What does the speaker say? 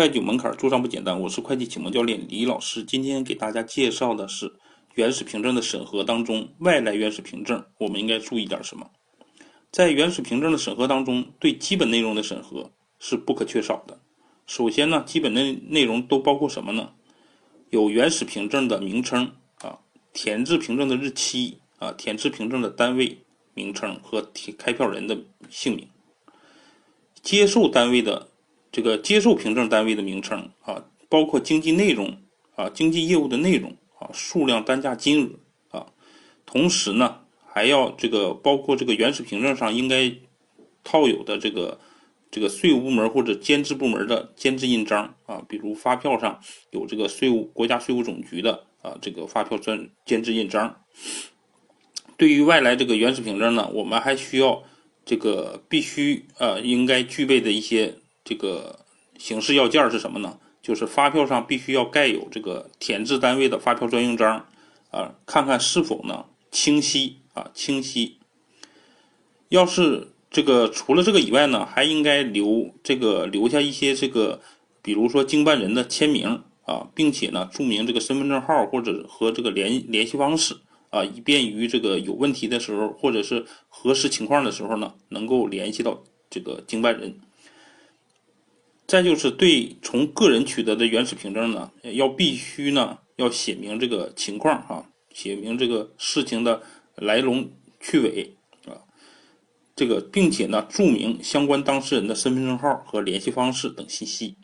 会计门槛做账不简单，我是会计启蒙教练李老师。今天给大家介绍的是原始凭证的审核当中，外来原始凭证我们应该注意点什么？在原始凭证的审核当中，对基本内容的审核是不可缺少的。首先呢，基本内内容都包括什么呢？有原始凭证的名称啊，填制凭证的日期啊，填制凭证的单位名称和开票人的姓名，接受单位的。这个接受凭证单位的名称啊，包括经济内容啊，经济业务的内容啊，数量、单价、金额啊，同时呢，还要这个包括这个原始凭证上应该套有的这个这个税务部门或者监制部门的监制印章啊，比如发票上有这个税务国家税务总局的啊这个发票专监制印章。对于外来这个原始凭证呢，我们还需要这个必须呃应该具备的一些。这个形式要件是什么呢？就是发票上必须要盖有这个填制单位的发票专用章，啊，看看是否呢清晰啊清晰。要是这个除了这个以外呢，还应该留这个留下一些这个，比如说经办人的签名啊，并且呢注明这个身份证号或者和这个联联系方式啊，以便于这个有问题的时候或者是核实情况的时候呢，能够联系到这个经办人。再就是对从个人取得的原始凭证呢，要必须呢要写明这个情况哈，写明这个事情的来龙去尾啊，这个并且呢注明相关当事人的身份证号和联系方式等信息。